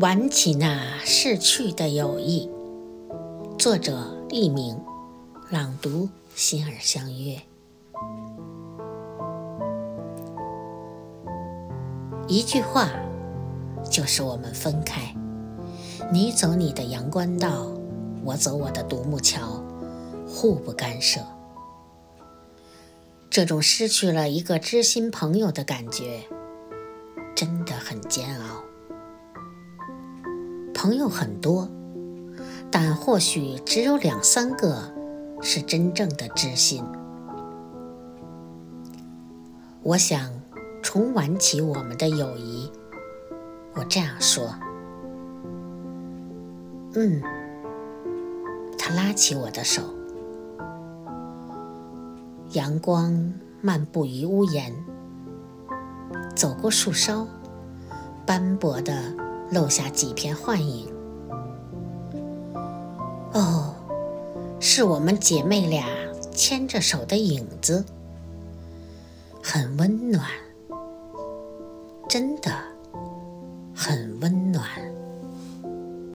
挽起那逝去的友谊。作者：佚名，朗读：心儿相约。一句话，就是我们分开。你走你的阳关道，我走我的独木桥，互不干涉。这种失去了一个知心朋友的感觉，真的很煎熬。朋友很多，但或许只有两三个是真正的知心。我想重挽起我们的友谊。我这样说。嗯，他拉起我的手。阳光漫步于屋檐，走过树梢，斑驳的。漏下几片幻影。哦，是我们姐妹俩牵着手的影子，很温暖，真的很温暖。